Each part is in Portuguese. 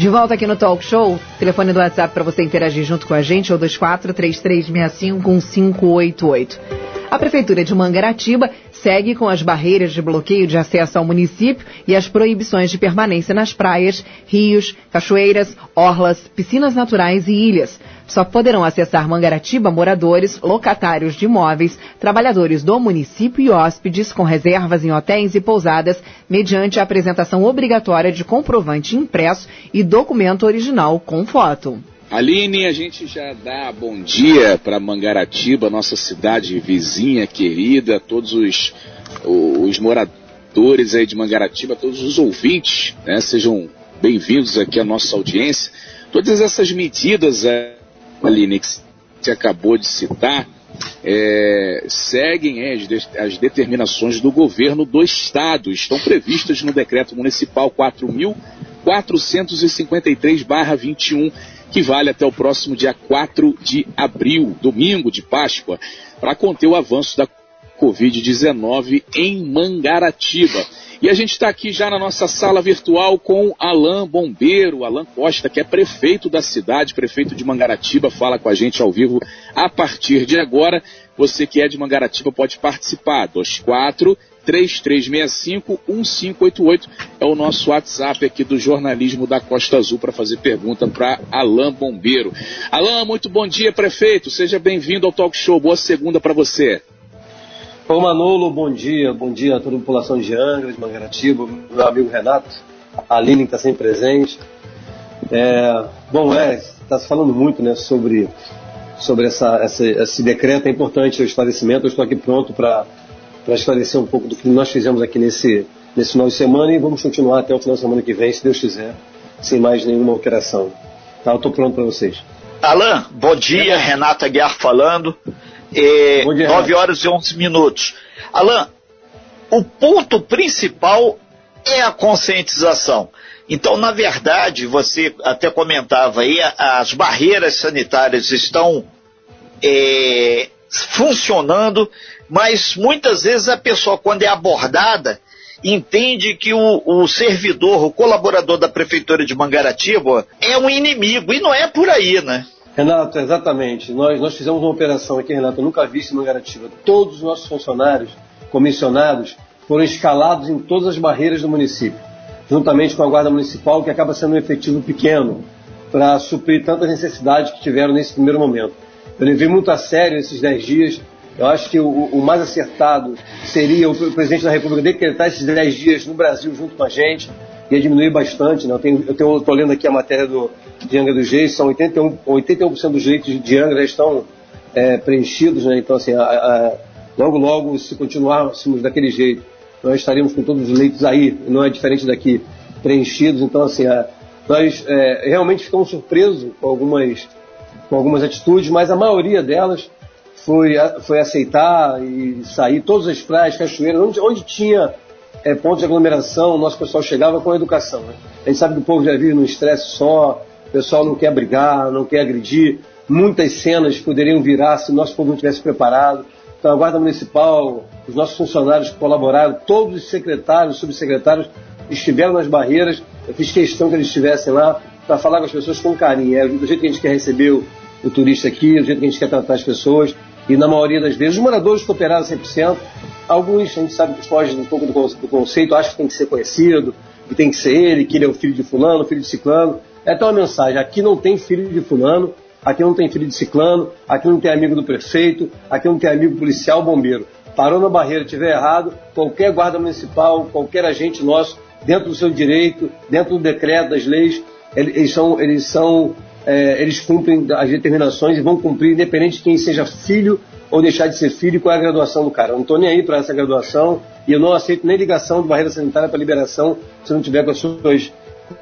De volta aqui no Talk Show, telefone do WhatsApp para você interagir junto com a gente é o 2433651588. A Prefeitura de Mangaratiba segue com as barreiras de bloqueio de acesso ao município e as proibições de permanência nas praias, rios, cachoeiras, orlas, piscinas naturais e ilhas. Só poderão acessar Mangaratiba moradores, locatários de imóveis, trabalhadores do município e hóspedes com reservas em hotéis e pousadas, mediante a apresentação obrigatória de comprovante impresso e documento original com foto. Aline, a gente já dá bom dia para Mangaratiba, nossa cidade vizinha, querida, todos os, os moradores aí de Mangaratiba, todos os ouvintes, né? Sejam bem-vindos aqui à nossa audiência. Todas essas medidas, é, Aline, que você acabou de citar, é, seguem é, as, de, as, determinações do governo do Estado. Estão previstas no decreto municipal 4.453-21, que vale até o próximo dia 4 de abril, domingo de Páscoa, para conter o avanço da Covid-19 em Mangaratiba. E a gente está aqui já na nossa sala virtual com Alain Bombeiro, Alain Costa, que é prefeito da cidade, prefeito de Mangaratiba, fala com a gente ao vivo a partir de agora. Você que é de Mangaratiba pode participar. 24 3365 1588 é o nosso WhatsApp aqui do jornalismo da Costa Azul para fazer pergunta para Alain Bombeiro. Alain, muito bom dia, prefeito. Seja bem-vindo ao Talk Show. Boa segunda para você. Ô Manolo, bom dia, bom dia a toda a população de Angra, de Mangaratiba, meu amigo Renato, a Aline que está sempre presente. É, bom, é, está se falando muito né, sobre, sobre essa, essa, esse decreto, é importante o esclarecimento, eu estou aqui pronto para esclarecer um pouco do que nós fizemos aqui nesse, nesse final de semana e vamos continuar até o final de semana que vem, se Deus quiser, sem mais nenhuma alteração. Tá, eu estou pronto para vocês. Alain, bom dia, Renato Aguiar falando é, 9 horas e 11 minutos. Alain, o ponto principal é a conscientização. Então, na verdade, você até comentava aí, as barreiras sanitárias estão é, funcionando, mas muitas vezes a pessoa, quando é abordada, entende que o, o, servidor, o colaborador da Prefeitura de Mangaratiba é um inimigo, e não é por aí, né? Renato, exatamente. Nós, nós fizemos uma operação aqui, Renato, nunca vi isso em Mangaratiba. Todos os nossos funcionários, comissionados, foram escalados em todas as barreiras do município, juntamente com a Guarda Municipal, que acaba sendo um efetivo pequeno para suprir tantas necessidades que tiveram nesse primeiro momento. Eu levei muito a sério esses 10 dias. Eu acho que o, o mais acertado seria o presidente da República decretar esses 10 dias no Brasil junto com a gente ia diminuir bastante. Né? Eu estou lendo aqui a matéria do, de Angra dos Reis, são 81%, 81 dos leitos de Angra já estão é, preenchidos, né? então assim, a, a, logo logo, se continuássemos daquele jeito, nós estaríamos com todos os leitos aí, não é diferente daqui, preenchidos, então assim, a, nós é, realmente ficamos surpresos com algumas, com algumas atitudes, mas a maioria delas foi, foi aceitar e sair, todas as praias, cachoeiras, onde, onde tinha é, pontos de aglomeração, o nosso pessoal chegava com a educação. Né? A gente sabe que o povo já vive num estresse só, o pessoal não quer brigar, não quer agredir. Muitas cenas poderiam virar se o nosso povo não tivesse preparado. Então, a Guarda Municipal, os nossos funcionários colaboraram, todos os secretários, subsecretários estiveram nas barreiras. Eu fiz questão que eles estivessem lá para falar com as pessoas com carinho. É do jeito que a gente quer receber o, o turista aqui, do jeito que a gente quer tratar as pessoas. E na maioria das vezes, os moradores cooperaram 100%. Alguns, a gente sabe que fogem um pouco do conceito, acham que tem que ser conhecido, que tem que ser ele, que ele é o filho de fulano, filho de ciclano. É até uma mensagem, aqui não tem filho de fulano, aqui não tem filho de ciclano, aqui não tem amigo do prefeito, aqui não tem amigo policial, bombeiro. Parou na barreira, tiver errado, qualquer guarda municipal, qualquer agente nosso, dentro do seu direito, dentro do decreto, das leis, eles são, eles são, é, eles cumprem as determinações e vão cumprir, independente de quem seja filho ou deixar de ser filho, qual é a graduação do cara. Eu não estou nem aí para essa graduação e eu não aceito nem ligação de barreira sanitária para liberação se não tiver com, suas,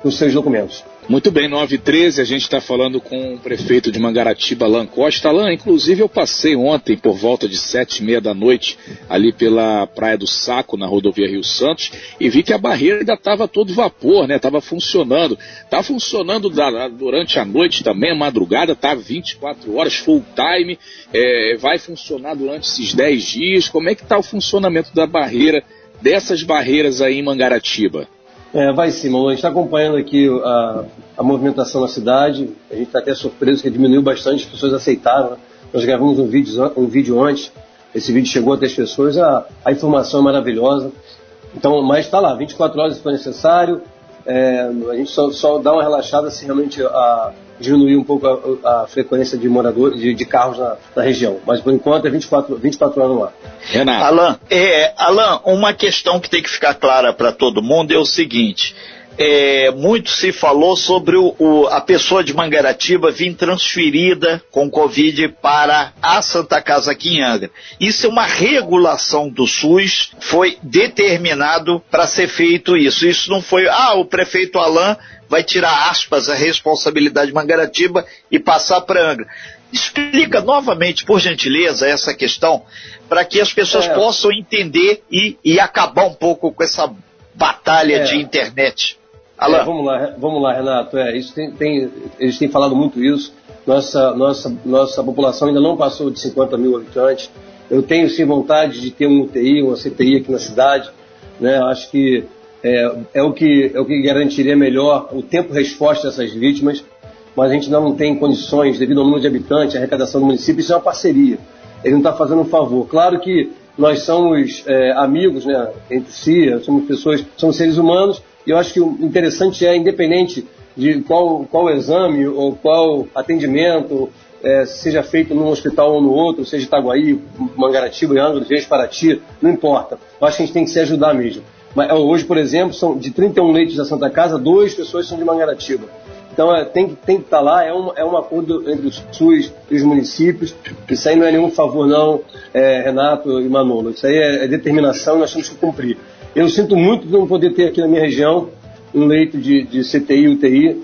com os seus documentos. Muito bem, 9h13, a gente está falando com o prefeito de Mangaratiba, Alan Costa. Alan, inclusive eu passei ontem por volta de sete e meia da noite ali pela Praia do Saco, na rodovia Rio Santos, e vi que a barreira ainda estava todo vapor, né? Estava funcionando. Está funcionando da, durante a noite também, a madrugada, está 24 horas, full time. É, vai funcionar durante esses 10 dias. Como é que está o funcionamento da barreira, dessas barreiras aí em Mangaratiba? É, vai sim, Malu. A gente está acompanhando aqui a, a, movimentação na cidade. A gente está até surpreso que diminuiu bastante, as pessoas aceitaram. Né? Nós gravamos um vídeo, um vídeo antes, esse vídeo chegou até as pessoas, a, a informação é maravilhosa. Então, mas está lá, 24 horas se for necessário. É, a gente só, só, dá uma relaxada se realmente a, diminuir um pouco a, a frequência de moradores, de, de carros na, na, região. Mas por enquanto é 24, 24 horas no ar. Renato. Alan, é, Alan, uma questão que tem que ficar clara para todo mundo é o seguinte é, muito se falou sobre o, o, a pessoa de Mangaratiba vir transferida com Covid para a Santa Casa aqui em Angra. Isso é uma regulação do SUS, foi determinado para ser feito isso. Isso não foi, ah, o prefeito Alain vai tirar aspas a responsabilidade de Mangaratiba e passar para Angra. Explica novamente, por gentileza, essa questão, para que as pessoas é. possam entender e, e, acabar um pouco com essa batalha é. de internet. É, vamos lá, vamos lá, Renato. É, isso tem, tem, eles têm falado muito isso. Nossa, nossa, nossa população ainda não passou de 50 mil habitantes. Eu tenho sim vontade de ter um UTI, uma CTI aqui na cidade. Né? Acho que é, é, o que é o que garantiria melhor o tempo resposta dessas vítimas. Mas a gente ainda não tem condições, devido ao número de habitantes, a arrecadação do município, isso é uma parceria. Ele não está fazendo um favor. Claro que nós somos é, amigos né, entre si, somos pessoas, somos seres humanos, eu acho que o interessante é, independente de qual, qual exame ou qual atendimento é, seja feito num hospital ou no outro, seja Itaguaí, Mangaratiba, Angra dos Reis, Paraty, não importa. Eu acho que a gente tem que se ajudar mesmo. Mas, hoje, por exemplo, são de 31 leitos da Santa Casa, duas pessoas são de Mangaratiba. Então é, tem, tem que estar tá lá, é um, é um acordo entre o SUS e os municípios. Isso aí não é nenhum favor, não, é, Renato e Manolo. Isso aí é, é determinação e nós temos que cumprir. Eu sinto muito de não poder ter aqui na minha região um leito de, de CTI UTI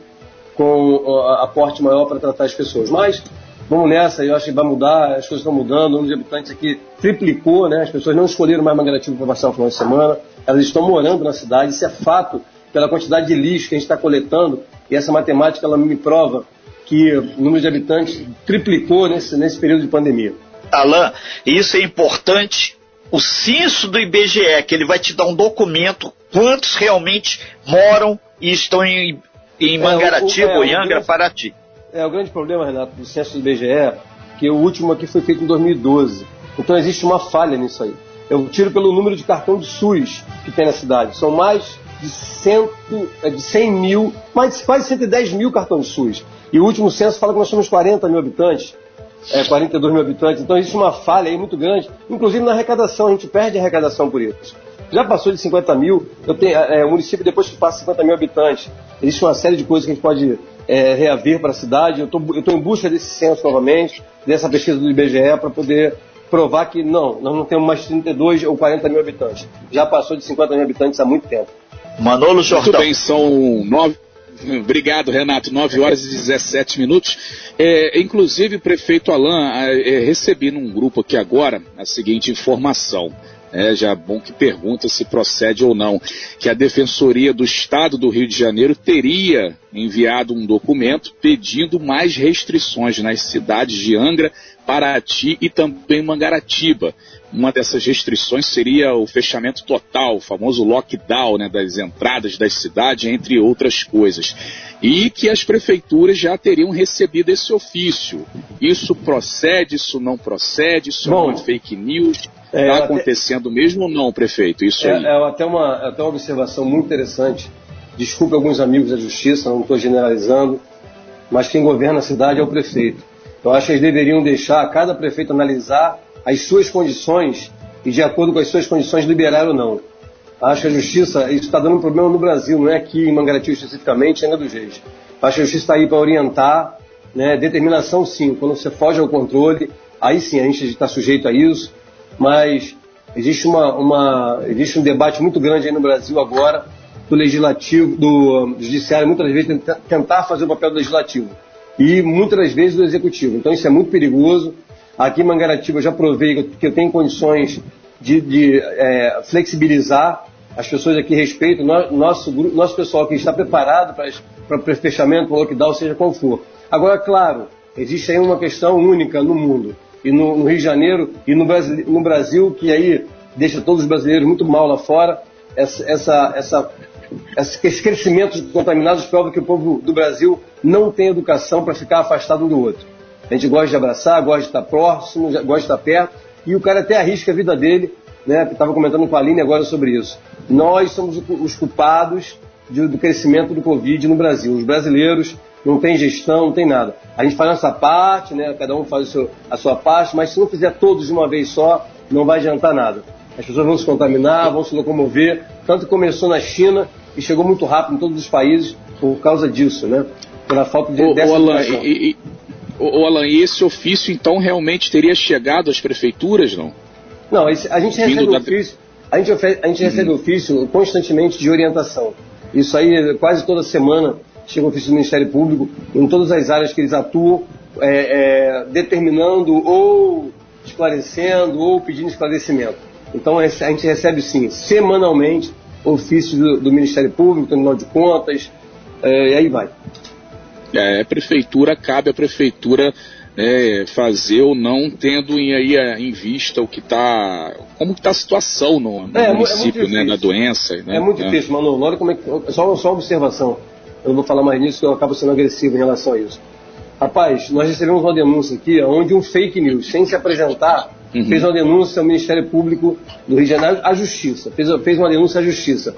com aporte maior para tratar as pessoas. Mas vamos nessa, eu acho que vai mudar, as coisas estão mudando, o número de habitantes aqui triplicou, né? as pessoas não escolheram mais Mangaratiba para passar o final de semana, elas estão morando na cidade, isso é fato, pela quantidade de lixo que a gente está coletando, e essa matemática ela me prova que o número de habitantes triplicou nesse, nesse período de pandemia. Alain, isso é importante o censo do IBGE, que ele vai te dar um documento quantos realmente moram e estão em, em Mangaratiba, é, o, o, é, Angra, Paraty. É, o grande problema, Renato, do censo do IBGE, que o último aqui foi feito em 2012. Então existe uma falha nisso aí. Eu tiro pelo número de cartão de SUS que tem na cidade. São mais de, cento, é, de 100 mil, mais quase 110 mil cartões de SUS. E o último censo fala que nós somos 40 mil habitantes é, 42 mil habitantes, então existe uma falha aí muito grande, inclusive na arrecadação, a gente perde a arrecadação por isso. Já passou de 50 mil, eu tenho, é, o município depois que passa 50 mil habitantes, existe uma série de coisas que a gente pode é, reaver para a cidade, eu estou em busca desse censo novamente, dessa pesquisa do IBGE para poder provar que não, nós não temos mais 32 ou 40 mil habitantes. Já passou de 50 mil habitantes há muito tempo. Manolo Jordão. Muito bem, são nove, Obrigado, Renato. 9 horas e 17 minutos. É, inclusive, prefeito Alain, é, recebi num grupo aqui agora a seguinte informação. É já bom que pergunta se procede ou não, que a Defensoria do Estado do Rio de Janeiro teria enviado um documento pedindo mais restrições nas cidades de Angra, Paraty e também Mangaratiba. Uma dessas restrições seria o fechamento total, o famoso lockdown né, das entradas das cidades, entre outras coisas. E que as prefeituras já teriam recebido esse ofício. Isso procede, isso não procede, isso Bom, é fake news. Está é, acontecendo até... mesmo ou não, prefeito? Isso é, aí. É até uma, até uma observação muito interessante. Desculpe alguns amigos da justiça, não estou generalizando, mas quem governa a cidade é o prefeito. Eu acho que eles deveriam deixar cada prefeito analisar as suas condições e, de acordo com as suas condições, liberar ou não. Acho que a justiça, está dando um problema no Brasil, não é aqui em Mangaratiba especificamente, ainda do jeito. Acho que a justiça está aí para orientar, né, determinação sim, quando você foge ao controle, aí sim a gente está sujeito a isso, mas existe, uma, uma, existe um debate muito grande aí no Brasil agora do legislativo, do judiciário, muitas vezes tentar fazer o papel do legislativo e muitas vezes do executivo. Então isso é muito perigoso. Aqui em Mangaratiba eu já provei que eu tenho condições de, de é, flexibilizar. As pessoas aqui respeitam. Nosso, nosso pessoal aqui está preparado para o fechamento, para o lockdown, seja qual for. Agora, claro, existe aí uma questão única no mundo e no, no Rio de Janeiro e no Brasil, no Brasil, que aí deixa todos os brasileiros muito mal lá fora, essa, essa, essa esse crescimento de contaminados prova que o povo do Brasil não tem educação para ficar afastado um do outro. A gente gosta de abraçar, gosta de estar próximo, gosta de estar perto, e o cara até arrisca a vida dele, né? Estava comentando com a Aline agora sobre isso. Nós somos os culpados de, do crescimento do Covid no Brasil. Os brasileiros não tem gestão, não tem nada. A gente faz a nossa parte, né? cada um faz seu, a sua parte, mas se não fizer todos de uma vez só, não vai adiantar nada. As pessoas vão se contaminar, vão se locomover, tanto começou na China e chegou muito rápido em todos os países por causa disso, né? Pela falta de ô, dessa Alan, e, e, ô, Alan, e esse ofício então realmente teria chegado às prefeituras, não? Não, esse, a gente recebe da... ofício, a gente, a gente recebe uhum. ofício constantemente de orientação. Isso aí quase toda semana chega o ofício do Ministério Público em todas as áreas que eles atuam, é, é, determinando ou esclarecendo ou pedindo esclarecimento. Então a gente recebe sim, semanalmente, ofício do, do Ministério Público, Tribunal de Contas, é, e aí vai. É, a prefeitura, cabe à prefeitura né, fazer ou não, tendo em, aí em vista o que está. como está a situação no, no é, é município, é né, na doença. Né? É muito difícil, Manu. Olha como é que, só, só uma observação. Eu não vou falar mais nisso, porque eu acabo sendo agressivo em relação a isso. Rapaz, nós recebemos uma denúncia aqui, onde um fake news, sem se apresentar, uhum. fez uma denúncia ao Ministério Público do Rio de Janeiro, à Justiça. Fez, fez uma denúncia à Justiça.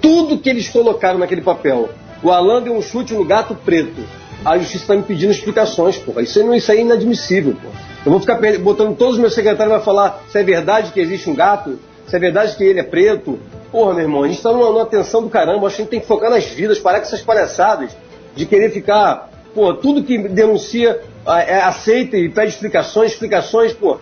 Tudo que eles colocaram naquele papel. O Alan deu um chute no gato preto. A Justiça está me pedindo explicações, porra. Isso, não, isso aí é inadmissível, porra. Eu vou ficar botando todos os meus secretários para falar se é verdade que existe um gato, se é verdade que ele é preto. Porra, meu irmão, a gente está numa, numa tensão do caramba. Acho que a gente tem que focar nas vidas, parar com essas palhaçadas de querer ficar. Pô, tudo que denuncia é, aceita e pede explicações, explicações, pô.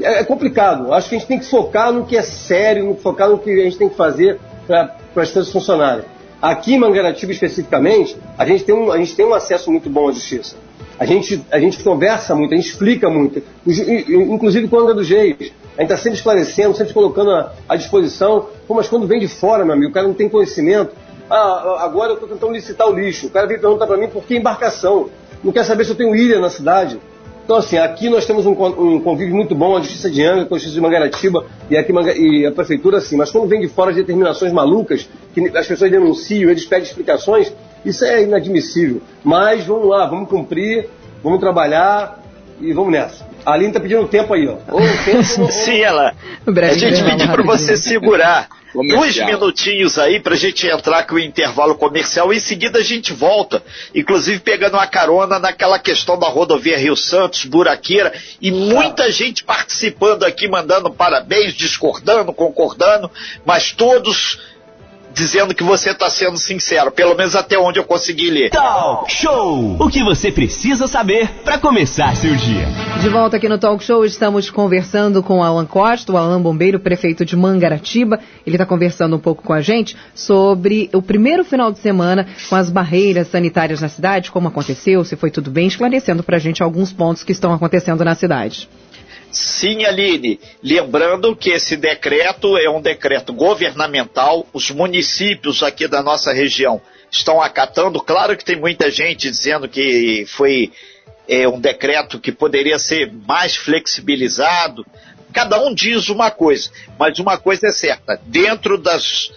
É, é complicado. Acho que a gente tem que focar no que é sério, no, focar no que a gente tem que fazer para as coisas funcionarem. Aqui em Mangaratiba, especificamente, a gente, tem um, a gente tem um acesso muito bom à justiça. A gente, a gente conversa muito, a gente explica muito, inclusive a Angra dos Reis. A gente está sempre esclarecendo, sempre colocando à disposição. Pô, mas quando vem de fora, meu amigo, o cara não tem conhecimento. Ah, agora eu estou tentando licitar o lixo. O cara vem perguntar para mim por que embarcação. Não quer saber se eu tenho ilha na cidade. Então, assim, aqui nós temos um, um convívio muito bom, a Justiça de Angra, com a Justiça de Mangaratiba e, aqui, e a Prefeitura, assim. Mas quando vem de fora determinações malucas, que as pessoas denunciam, eles pedem explicações, isso é inadmissível. Mas vamos lá, vamos cumprir, vamos trabalhar e vamos nessa. A Aline tá pedindo tempo aí, ó. Ou tempo, ou... Sim, ela. A gente pediu para você segurar dois minutinhos aí para a gente entrar com o intervalo comercial. Em seguida a gente volta, inclusive pegando uma carona naquela questão da rodovia Rio Santos, Buraqueira, e muita ah. gente participando aqui, mandando parabéns, discordando, concordando, mas todos dizendo que você está sendo sincero, pelo menos até onde eu consegui ler. Talk Show! O que você precisa saber para começar seu dia. De volta aqui no Talk Show, estamos conversando com Alan Costa, o Alan Bombeiro, prefeito de Mangaratiba. Ele está conversando um pouco com a gente sobre o primeiro final de semana com as barreiras sanitárias na cidade, como aconteceu, se foi tudo bem, esclarecendo para a gente alguns pontos que estão acontecendo na cidade. Sim, Aline. Lembrando que esse decreto é um decreto governamental, os municípios aqui da nossa região estão acatando. Claro que tem muita gente dizendo que foi é, um decreto que poderia ser mais flexibilizado. Cada um diz uma coisa, mas uma coisa é certa: dentro das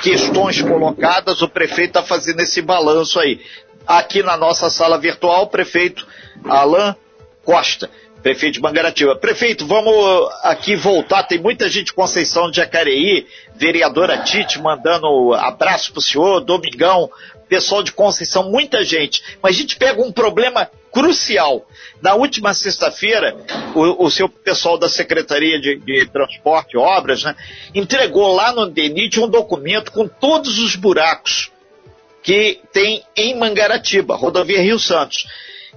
questões colocadas, o prefeito está fazendo esse balanço aí. Aqui na nossa sala virtual, o prefeito Alain Costa Prefeito de Mangaratiba. Prefeito, vamos aqui voltar. Tem muita gente de Conceição de Jacareí, vereadora Tite mandando abraço pro senhor, Domingão, pessoal de Conceição, muita gente. Mas a gente pega um problema crucial. Na última sexta-feira, o, o, seu pessoal da Secretaria de, de Transporte e Obras né, entregou lá no DENIT um documento com todos os buracos que tem em Mangaratiba, rodovia Rio Santos.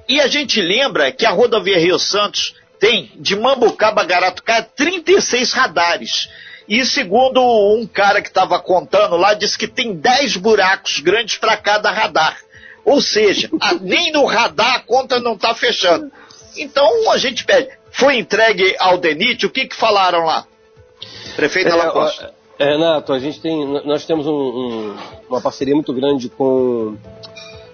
E a gente lembra que a rodovia Rio Santos tem de Mambucaba a Garatucá 36 radares. E segundo um cara que estava contando lá, disse que tem 10 buracos grandes para cada radar. Ou seja, a, nem no radar a conta não está fechando. Então a gente pede. Foi entregue ao DENIT, o que, que falaram lá? Prefeito é, Alacosta. É, Renato, a gente tem, nós temos um, um, uma parceria muito grande com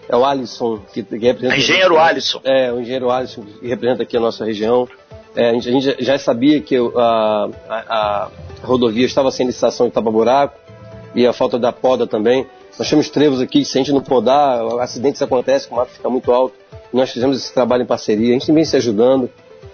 é o Alisson, que, que representa. Engenheiro aqui, Alisson. É, o engenheiro Alisson, que representa aqui a nossa região. É, a, gente, a, gente, já sabia que a, a, a rodovia estava sem licitação em Buraco e a falta da poda também. Nós temos trevos aqui, se a gente não podar, acidentes acontecem, o mato fica muito alto. Nós fizemos esse trabalho em parceria, a gente vem se ajudando.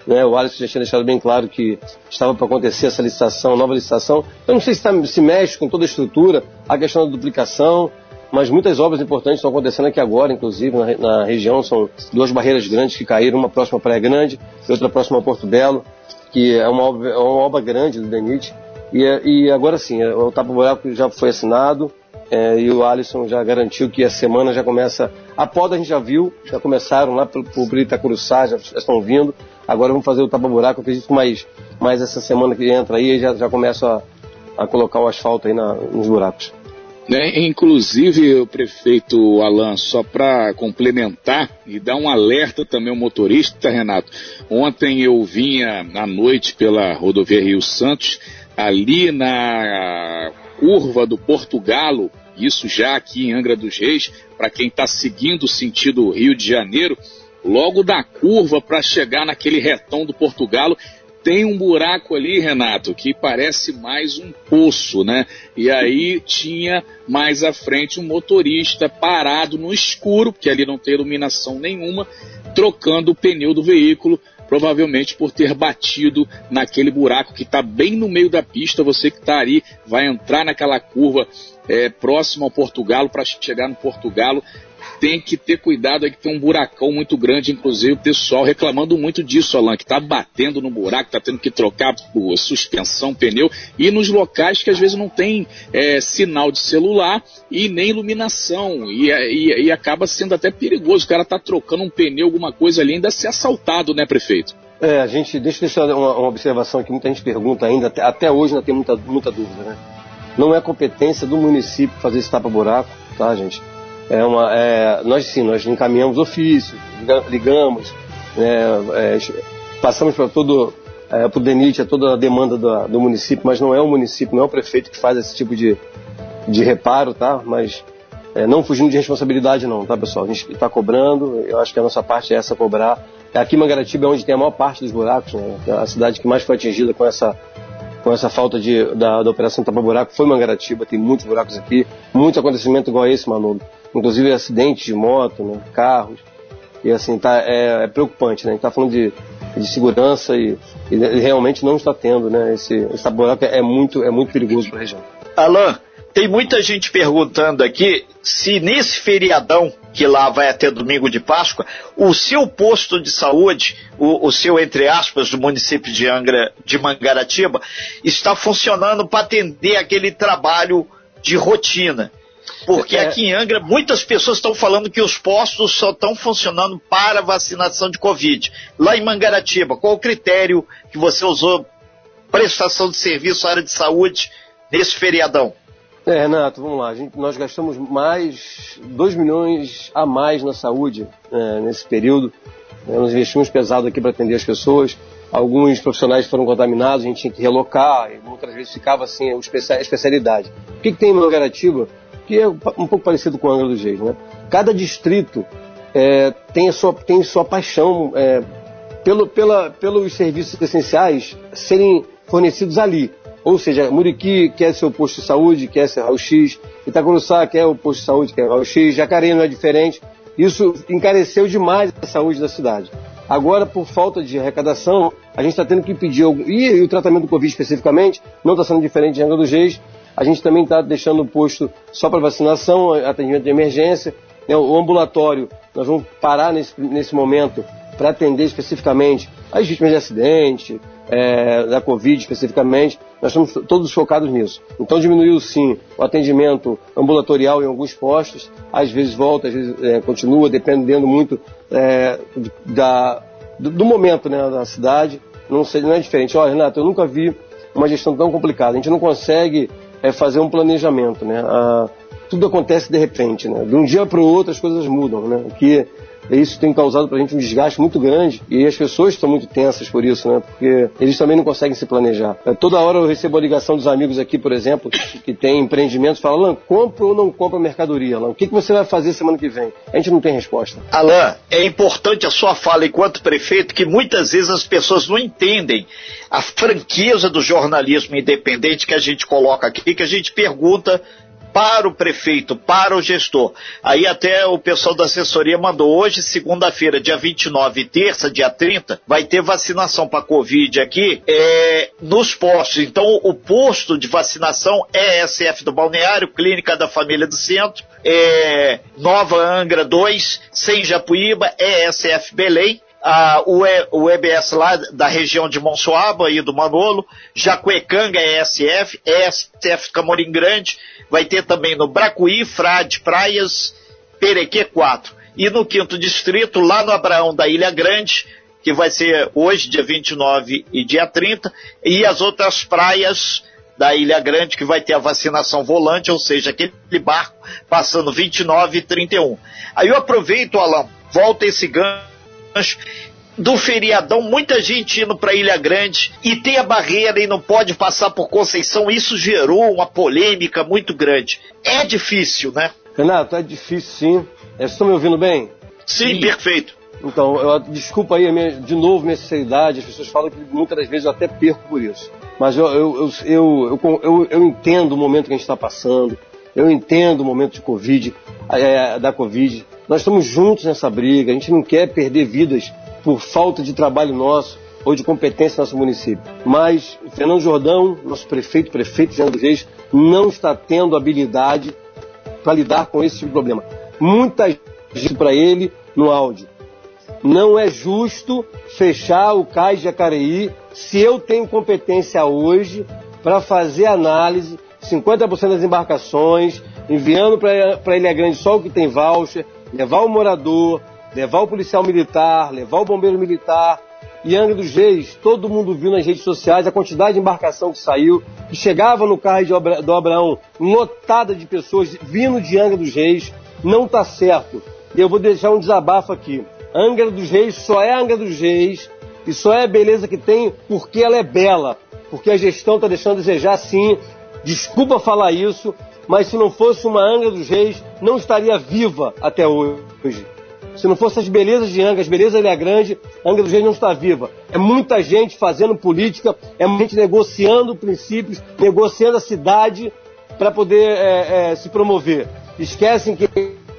Né? O Alisson já tinha deixado bem claro que estava para acontecer essa licitação, nova licitação. Eu não sei se, tá, se mexe com toda a estrutura, a questão da duplicação, mas muitas obras importantes estão acontecendo aqui agora, inclusive na, na, região. São duas barreiras grandes que caíram, uma próxima à Praia Grande e outra próxima a Porto Belo, que é uma obra, é uma obra grande do DENIT. E, e agora sim, o tapa-buraco já foi assinado é, e o Alisson já garantiu que a semana já começa. A poda a gente já viu, já começaram lá por, por Itacuruçá, já, já estão vindo. Agora vamos fazer o tapa-buraco, acredito que mais, mais essa semana que entra aí já, já começa a, a colocar o asfalto aí na, nos buracos. Né? Inclusive, o prefeito Alan, só para complementar e dar um alerta também ao motorista, Renato. Ontem eu vinha à noite pela rodovia Rio Santos, ali na curva do Portugalo, isso já aqui em Angra dos Reis, para quem está seguindo o sentido Rio de Janeiro, logo da curva para chegar naquele retão do Portugalo, tem um buraco ali, Renato, que parece mais um poço, né? E aí tinha mais à frente um motorista parado no escuro, porque ali não tem iluminação nenhuma, trocando o pneu do veículo, provavelmente por ter batido naquele buraco que está bem no meio da pista. Você que está ali vai entrar naquela curva é, próximo ao Portugalo para chegar no Portugalo tem que ter cuidado aí que tem um buracão muito grande, inclusive o pessoal reclamando muito disso, Alan, que está batendo no buraco, está tendo que trocar suspensão, pneu, e nos locais que às vezes não tem é, sinal de celular e nem iluminação, e, e, e acaba sendo até perigoso, o cara está trocando um pneu, alguma coisa ali, ainda ser assaltado, né, prefeito? É, a gente, deixa eu deixar uma, uma observação que muita gente pergunta ainda, até, até hoje ainda tem muita, muita dúvida, né? Não é competência do município fazer esse tapa-buraco, tá, gente? É uma, é, nós sim, nós encaminhamos ofício, ligamos, é, é, passamos para todo é, o DENIT, a toda a demanda do, do, município, mas não é o município, não é o prefeito que faz esse tipo de, de reparo, tá? Mas é, não fugindo de responsabilidade não, tá pessoal? A gente está cobrando, eu acho que a nossa parte é essa cobrar. Aqui em Mangaratiba é onde tem a maior parte dos buracos, né? É a cidade que mais foi atingida com essa com essa falta de, da, da operação tapa-buraco foi Mangaratiba, tem muitos buracos aqui, muito acontecimento igual a esse, Manolo inclusive acidentes de moto, né, carros. E assim, tá, é, é preocupante, né? A gente está falando de, de segurança e, e, realmente não está tendo, né? Esse, esse buraco é muito, é muito perigoso para a região. Alain, tem muita gente perguntando aqui se nesse feriadão que lá vai até domingo de Páscoa, o seu posto de saúde, o, o seu, entre aspas, do município de Angra, de Mangaratiba, está funcionando para atender aquele trabalho de rotina. Porque é... aqui em Angra, muitas pessoas estão falando que os postos só estão funcionando para vacinação de Covid. Lá em Mangaratiba, qual o critério que você usou prestação de serviço à área de saúde nesse feriadão? É, Renato, vamos lá. Gente, nós gastamos mais 2 milhões a mais na saúde é, nesse período. É, nós investimos pesado aqui para atender as pessoas. Alguns profissionais foram contaminados, a gente tinha que relocar, e vezes ficava assim, a especialidade. O que, que tem em Mangaratiba? que é um pouco parecido com o Angra dos Reis. Né? Cada distrito é, tem, a sua, tem sua paixão é, pelo, pela, pelos serviços essenciais serem fornecidos ali. Ou seja, Muriqui quer seu posto de saúde, quer ser raio-x, Itacuruçá quer o posto de saúde, quer raio-x, Jacareí não é diferente. Isso encareceu demais a saúde da cidade. Agora, por falta de arrecadação, a gente está tendo que pedir, algum... e, o tratamento do Covid especificamente, não está sendo diferente de Angra dos Reis, a gente também está deixando o posto só para vacinação, atendimento de emergência. Né? O ambulatório, nós vamos parar nesse, nesse momento para atender especificamente as vítimas de acidente, é, da Covid especificamente, nós estamos todos focados nisso. Então diminuiu sim o atendimento ambulatorial em alguns postos, às vezes volta, às vezes é, continua, dependendo muito é, da, do, do, momento né, da cidade. Não, sei, não é diferente. Olha, Renato, eu nunca vi uma gestão tão complicada. A gente não consegue é fazer um planejamento, né? Ah, tudo acontece de repente, né? De um dia para o outro as coisas mudam, né? Que isso tem causado para a gente um desgaste muito grande e as pessoas estão muito tensas por isso, né? Porque eles também não conseguem se planejar. É, toda hora eu recebo a ligação dos amigos aqui, por exemplo, que tem empreendimentos, falam, Alan, compra ou não compra mercadoria, Alan? O que, que você vai fazer semana que vem? A gente não tem resposta. Alan, é importante a sua fala enquanto prefeito que muitas vezes as pessoas não entendem a franqueza do jornalismo independente que a gente coloca aqui, que a gente pergunta para o prefeito, para o gestor. Aí até o pessoal da assessoria mandou hoje, segunda-feira, dia 29 e terça, dia 30, vai ter vacinação para Covid aqui é, nos postos. Então o posto de vacinação é SF do Balneário, Clínica da Família do Centro, é, Nova Angra 2, sem Japuíba, ESF Belém, a, o, e, o EBS lá da região de Monsoaba e do Manolo, Jacuecanga ESF, ESF Camorim Grande, vai ter também no Bracuí, Frade, Praias, Perequê 4. E no quinto distrito, lá no Abraão da Ilha Grande, que vai ser hoje, dia 29 e dia 30, e as outras praias da Ilha Grande, que vai ter a vacinação volante, ou seja, aquele barco passando 29 e 31. Aí eu aproveito, Alan, volta esse gancho do feriadão, muita gente indo para Ilha Grande e tem a barreira e não pode passar por Conceição, isso gerou uma polêmica muito grande. É difícil, né? Renato, é difícil sim. É, estão me ouvindo bem? Sim, sim. perfeito. Então, eu, desculpa aí minha, de novo minha sinceridade, as pessoas falam que muitas das vezes eu até perco por isso. Mas eu, eu, eu, eu, eu entendo o momento que a gente está passando, eu entendo o momento de Covid, é, da Covid. Nós estamos juntos nessa briga, a gente não quer perder vidas por falta de trabalho nosso ou de competência no nosso município. Mas Fernando Jordão, nosso prefeito, prefeito Jean Reis, não está tendo habilidade para lidar com esse tipo de problema. Muita gente para ele no áudio. Não é justo fechar o cais de Jacareí se eu tenho competência hoje para fazer análise, 50% das embarcações, enviando para Ilha Grande só o que tem voucher, levar o morador, levar o policial militar, levar o bombeiro militar. E Angra dos Reis, todo mundo viu nas redes sociais a quantidade de embarcação que saiu, que chegava no carro do Abraão, lotada de pessoas vindo de Angra dos Reis. Não está certo. E eu vou deixar um desabafo aqui. Angra dos Reis só é Angra dos Reis e só é a beleza que tem porque ela é bela. Porque a gestão está deixando a desejar sim. Desculpa falar isso, mas se não fosse uma Angra dos Reis, não estaria viva até hoje. Se não fosse as belezas de Angra, as belezas da Ilha Grande, Angra dos Reis não está viva. É muita gente fazendo política, é muita gente negociando princípios, negociando a cidade para poder é, é, se promover. Esquecem que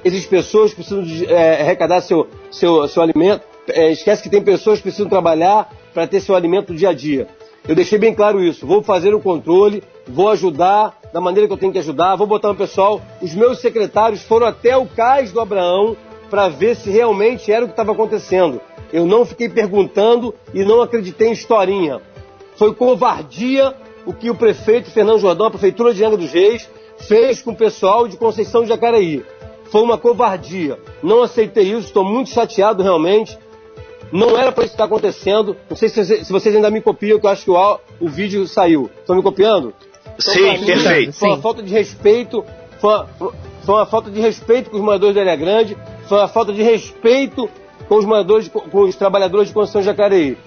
existem pessoas que precisam de, é, arrecadar seu, seu, seu alimento, é, esquece que tem pessoas que precisam trabalhar para ter seu alimento dia a dia. Eu deixei bem claro isso. Vou fazer o controle, vou ajudar da maneira que eu tenho que ajudar, vou botar um pessoal. Os meus secretários foram até o cais do Abraão para ver se realmente era o que estava acontecendo. Eu não fiquei perguntando e não acreditei em historinha. Foi covardia o que o prefeito Fernando Jordão, a prefeitura de Angra dos Reis, fez com o pessoal de Conceição de Jacareí. Foi uma covardia. Não aceitei isso, estou muito chateado realmente. Não era para isso estar acontecendo. Não sei se, se, vocês ainda me copiam, que eu acho que o, o vídeo saiu. Estão me copiando? Então, Sim, mim, perfeito. Foi uma falta de respeito. Foi, foi uma falta de respeito com os moradores da Ilha Grande. Foi uma falta de respeito com os moradores, com os trabalhadores de construção de Jacareí.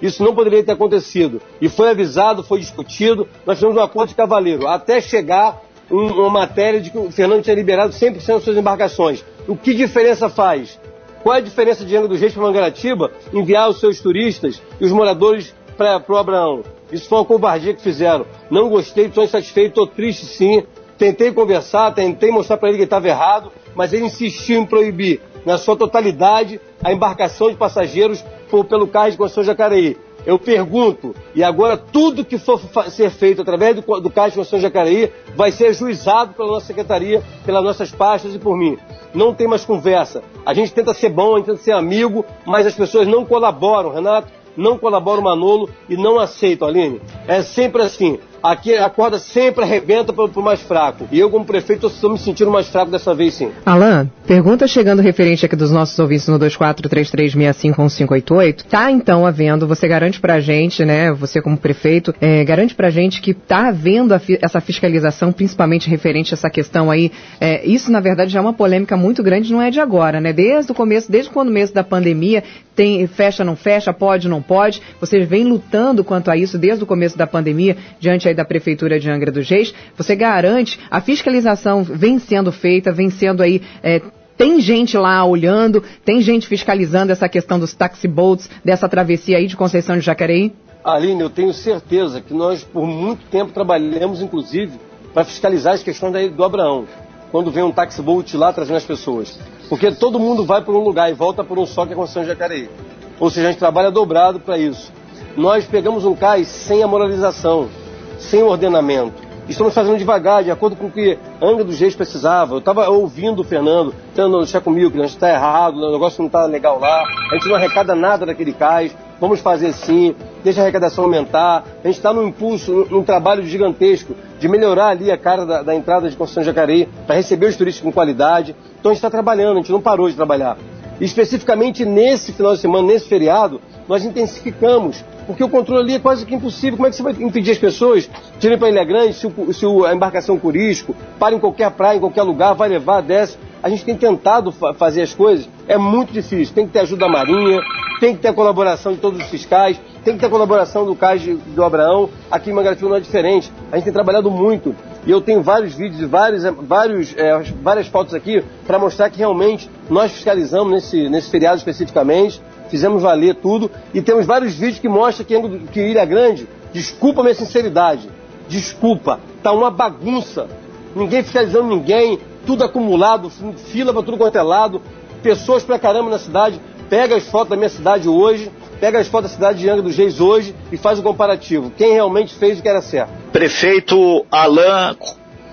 Isso não poderia ter acontecido. E foi avisado, foi discutido. Nós tivemos um acordo de cavaleiro. Até chegar uma matéria de que o Fernando tinha liberado 100% das suas embarcações. O que diferença faz? Qual é a diferença de Angra dos Reis para Mangaratiba enviar os seus turistas e os moradores para o Abraão? Isso foi uma covardia que fizeram. Não gostei, estou insatisfeito, estou triste sim. Tentei conversar, tentei mostrar para ele que estava errado, mas ele insistiu em proibir, na sua totalidade, a embarcação de passageiros por, pelo carro de construção Jacareí. Eu pergunto, e agora tudo que for ser feito através do, do Caixa de Construção Jacareí vai ser ajuizado pela nossa secretaria, pelas nossas pastas e por mim. Não tem mais conversa. A gente tenta ser bom, a gente tenta ser amigo, mas as pessoas não colaboram, Renato, não colaboram Manolo e não aceitam, Aline. É sempre assim. Aqui a corda sempre arrebenta para o mais fraco. E eu, como prefeito, estou me sentindo mais fraco dessa vez, sim. Alain, pergunta chegando referente aqui dos nossos ouvintes no 2433651588. Tá, então, havendo, você garante para a gente, né, você como prefeito, é, garante para a gente que tá havendo fi essa fiscalização, principalmente referente a essa questão aí. É, isso, na verdade, já é uma polêmica muito grande, não é de agora, né? Desde o começo, desde quando o mês da pandemia, tem fecha, não fecha, pode, não pode. Você vem lutando quanto a isso desde o começo da pandemia, diante aí da Prefeitura de Angra dos Reis, você garante, a fiscalização vem sendo feita, vem sendo aí, é, tem gente lá olhando, tem gente fiscalizando essa questão dos taxi boats, dessa travessia aí de Conceição de Jacareí? Aline, eu tenho certeza que nós por muito tempo trabalhamos, inclusive, para fiscalizar as questões do Abraão. Quando vem um táxi bolt lá trazendo as pessoas. Porque todo mundo vai por um lugar e volta por um só, que é Conceição de Jacareí. Ou seja, a gente trabalha dobrado para isso. Nós pegamos um cais sem a moralização, sem ordenamento. Estamos fazendo devagar, de acordo com o que Angra dos Reis precisava. Eu estava ouvindo o Fernando, tentando deixar comigo que a gente está errado, o negócio não está legal lá, a gente não arrecada nada daquele cais, vamos fazer sim, deixa a arrecadação aumentar. A gente está num impulso, num trabalho gigantesco de melhorar ali a cara da, da entrada de Construção de Jacareí para receber os turistas com qualidade. Então a gente está trabalhando, a gente não parou de trabalhar. E especificamente nesse final de semana, nesse feriado, nós intensificamos porque o controle ali é quase que impossível. Como é que você vai impedir as pessoas de irem para Ilha Grande se, o, se a embarcação turístico para em qualquer praia, em qualquer lugar, vai levar, desce? A gente tem tentado fa fazer as coisas, é muito difícil. Tem que ter ajuda da Marinha, tem que ter a colaboração de todos os fiscais, tem que ter a colaboração do CAIS do Abraão. Aqui em Mangaratiba não é diferente. A gente tem trabalhado muito. E eu tenho vários vídeos e vários, vários, é, várias fotos aqui para mostrar que realmente nós fiscalizamos nesse, nesse feriado especificamente fizemos valer tudo e temos vários vídeos que mostram que, que Ilha Grande, desculpa a minha sinceridade, desculpa, tá uma bagunça. Ninguém fiscalizando ninguém, tudo acumulado, fila para tudo quanto é lado, pessoas pra caramba na cidade. Pega as fotos da minha cidade hoje, pega as fotos da cidade de Angra dos Reis hoje e faz o comparativo. Quem realmente fez o que era certo? Prefeito Alain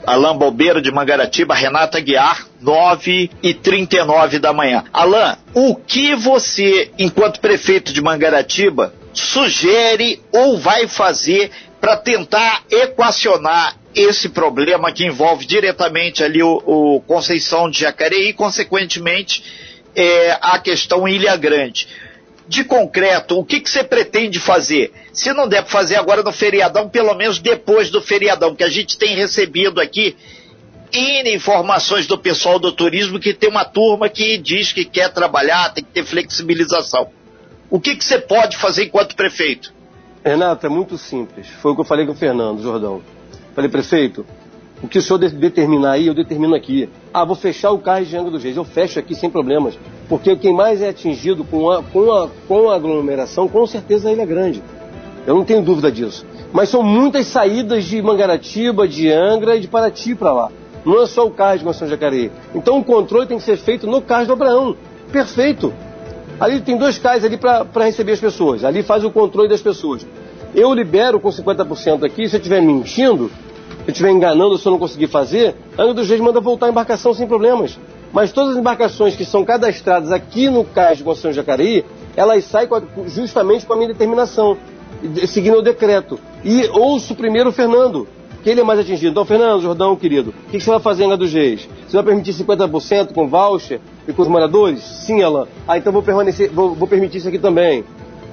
Alain Bobeiro de Mangaratiba, Renata Guiar, 9 e 39 da manhã. Alain, o que você, enquanto prefeito de Mangaratiba, sugere ou vai fazer para tentar equacionar esse problema que envolve diretamente ali o, o Conceição de Jacareí e, consequentemente, é, a questão Ilha Grande de concreto, o que, que você pretende fazer? Se não der para fazer agora no feriadão, pelo menos depois do feriadão, que a gente tem recebido aqui informações do pessoal do turismo que tem uma turma que diz que quer trabalhar, tem que ter flexibilização. O que, que você pode fazer enquanto prefeito? Renato, é muito simples. Foi o que eu falei com o Fernando Jordão. Falei, prefeito, o que o senhor determinar aí, eu determino aqui. Ah, vou fechar o carro de Angra dos Reis. Eu fecho aqui sem problemas. Porque quem mais é atingido com a, com a, com a aglomeração, com certeza a Ilha Grande. Eu não tenho dúvida disso. Mas são muitas saídas de Mangaratiba, de Angra e de Paraty para lá. Não é só o carro de Gonçalo Jacareí. Então o controle tem que ser feito no carro do Abraão. Perfeito. Ali tem dois cais ali para receber as pessoas. Ali faz o controle das pessoas. Eu libero com 50% aqui, se eu estiver mentindo, eu estiver enganando, se eu não conseguir fazer, Angra dos Reis manda voltar a embarcação sem problemas. Mas todas as embarcações que são cadastradas aqui no cais de Conceição de Jacareí, elas saem justamente com a minha determinação, seguindo o decreto. E ouço primeiro o Fernando, que ele é mais atingido. Então, Fernando, Jordão, querido, o que, você vai fazer em Angra dos Reis? Você vai permitir 50% com voucher e com os moradores? Sim, Alan. Ah, então vou, permanecer, vou, vou permitir isso aqui também.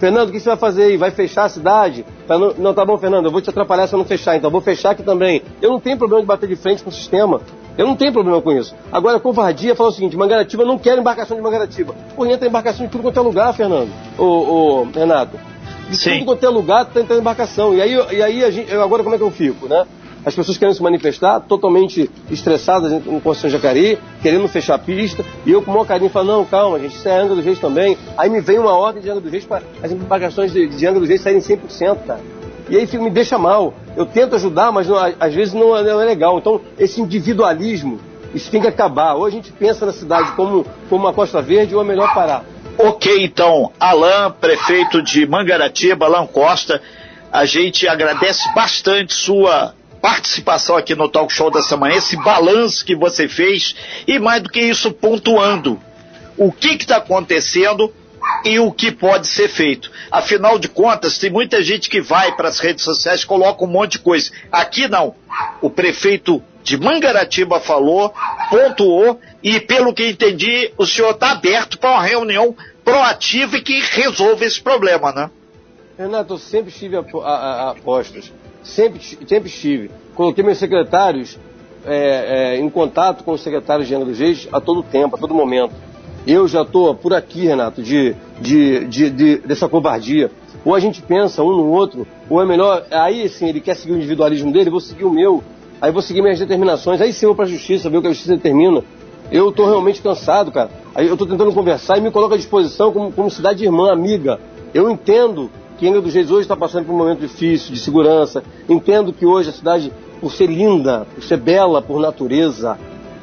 Fernando, o que você vai fazer aí? Vai fechar a cidade? Tá não, não, tá bom, Fernando, eu vou te atrapalhar se eu não fechar, então vou fechar aqui também. Eu não tenho problema de bater de frente com o sistema. Eu não tenho problema com isso. Agora, a covardia fala o seguinte: Mangaratiba não quer embarcação de Mangaratiba. Pô, entra embarcação de tudo quanto é lugar, Fernando. Ô, ô Renato. De Sim. tudo quanto é lugar, tá entrando embarcação. E aí, e aí gente, agora como é que eu fico, né? As pessoas querendo se manifestar, totalmente estressadas em Conceição Jacareí, querendo fechar a pista, e eu com o maior carinho falo, não, calma, gente, isso é Angra dos Reis também. Aí me vem uma ordem de Angra dos Reis para as embarcações de, de Angra dos Reis saírem 100%, cara. E aí me deixa mal. Eu tento ajudar, mas não, às vezes não é, não é legal. Então, esse individualismo, isso tem que acabar. Ou a gente pensa na cidade como, como uma Costa Verde, ou é melhor parar. Ok, então, Alain, prefeito de Mangaratiba, Alain Costa, a gente agradece bastante sua participação aqui no Talk Show dessa manhã, esse balanço que você fez e mais do que isso, pontuando o que está acontecendo e o que pode ser feito. Afinal de contas, tem muita gente que vai para as redes sociais coloca um monte de coisa. Aqui não. O prefeito de Mangaratiba falou, pontuou e, pelo que entendi, o senhor está aberto para uma reunião proativa e que resolva esse problema, né? Renato, eu sempre estive a, a, a, a postos sempre, sempre estive. Coloquei meus secretários é, é, em contato com os secretários de Reis a todo tempo, a todo momento. Eu já estou por aqui, Renato, de, de, de, de, dessa covardia. Ou a gente pensa um no outro, ou é melhor. Aí sim, ele quer seguir o individualismo dele, vou seguir o meu. Aí vou seguir minhas determinações. Aí sim eu vou para a justiça, ver o que a justiça determina. Eu estou realmente cansado, cara. Eu estou tentando conversar e me coloco à disposição como, como cidade irmã, amiga. Eu entendo que Angra dos Reis hoje está passando por um momento difícil de segurança. Entendo que hoje a cidade por ser linda, por ser bela por natureza,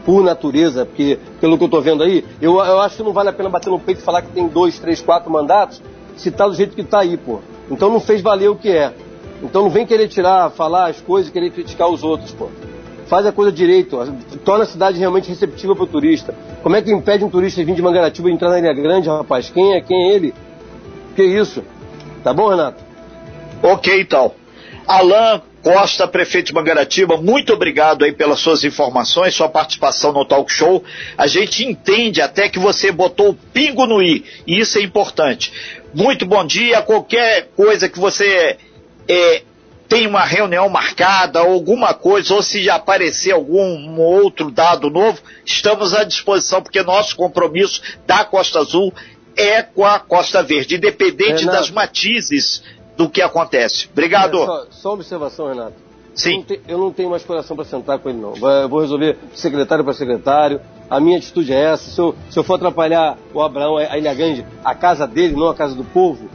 por natureza, porque pelo que eu estou vendo aí, eu, eu acho que não vale a pena bater no peito e falar que tem dois, três, quatro mandatos, se tá do jeito que está aí, pô. Então não fez valer o que é. Então não vem querer tirar, falar as coisas e querer criticar os outros, pô. Faz a coisa direito, torna a cidade realmente receptiva para o turista. Como é que impede um turista vir de Mangaratiba de entrar na Ilha Grande, rapaz? Quem é? Quem é ele? Que isso? Tá bom, Renato? Ok, então. Alain Costa, prefeito de Mangaratiba, muito obrigado aí pelas suas informações, sua participação no talk show. A gente entende até que você botou o pingo no i, e isso é importante. Muito bom dia, qualquer coisa que você é, tem uma reunião marcada, alguma coisa, ou se aparecer algum outro dado novo, estamos à disposição, porque nosso compromisso da Costa Azul é com a Costa Verde, independente Renato. das matizes do que acontece. Obrigado. É, só, só observação, Renato. Sim. Eu não, te, eu não tenho mais coração para sentar com ele, não. Eu vou resolver secretário para secretário. A minha atitude é essa. Se eu, se eu for atrapalhar o Abraão, a Ilha Grande, a casa dele, não a casa do povo,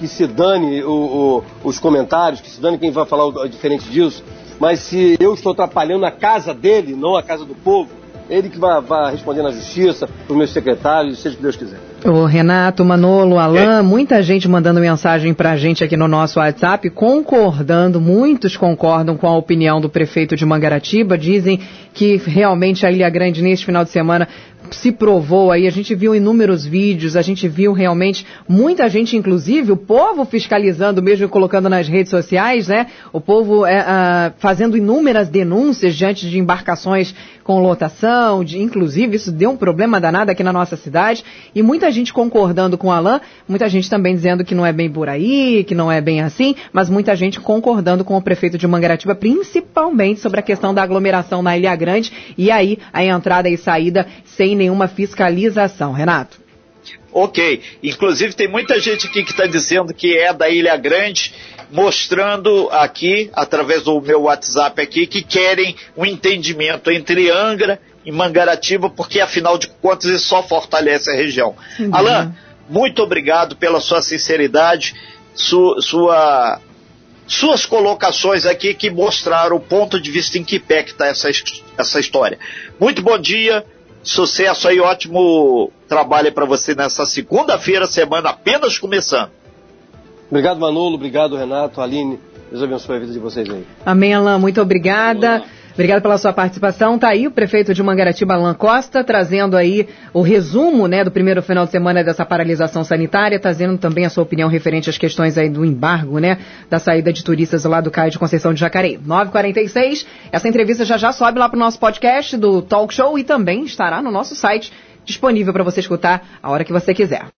que se dane o, o, os comentários, que se dane quem vai falar o, diferente disso. Mas se eu estou atrapalhando a casa dele, não a casa do povo, ele que vai, vai responder na justiça, para os meus secretários, seja o que Deus quiser. O Renato, Manolo, Alain, é. muita gente mandando mensagem para a gente aqui no nosso WhatsApp, concordando, muitos concordam com a opinião do prefeito de Mangaratiba, dizem que realmente a Ilha Grande neste final de semana se provou aí, a gente viu inúmeros vídeos, a gente viu realmente muita gente, inclusive o povo fiscalizando, mesmo colocando nas redes sociais, né? O povo é, uh, fazendo inúmeras denúncias diante de embarcações com lotação, de, inclusive isso deu um problema danado aqui na nossa cidade, e muita gente concordando com o Alain, muita gente também dizendo que não é bem por aí, que não é bem assim, mas muita gente concordando com o prefeito de Mangaratiba, principalmente sobre a questão da aglomeração na Ilha Grande, e aí a entrada e saída sem nenhuma fiscalização. Renato. Ok. Inclusive tem muita gente aqui que está dizendo que é da Ilha Grande, mostrando aqui, através do meu WhatsApp aqui, que querem um entendimento entre Angra e Mangaratiba, porque afinal de contas isso só fortalece a região. Sim, Alain, muito obrigado pela sua sinceridade, su, sua, suas colocações aqui que mostraram o ponto de vista em que pé está essa, essa história. Muito bom dia. Sucesso aí, ótimo trabalho para você nessa segunda-feira, semana apenas começando. Obrigado, Manolo. Obrigado, Renato, Aline. Deus abençoe a vida de vocês aí. Amém, Alain. Muito obrigada. Obrigada pela sua participação. Tá aí o prefeito de Mangaratiba, Alan Costa, trazendo aí o resumo, né, do primeiro final de semana dessa paralisação sanitária, trazendo também a sua opinião referente às questões aí do embargo, né, da saída de turistas lá do Caio de Conceição de Jacareí. 9h46, essa entrevista já já sobe lá pro nosso podcast do Talk Show e também estará no nosso site disponível para você escutar a hora que você quiser.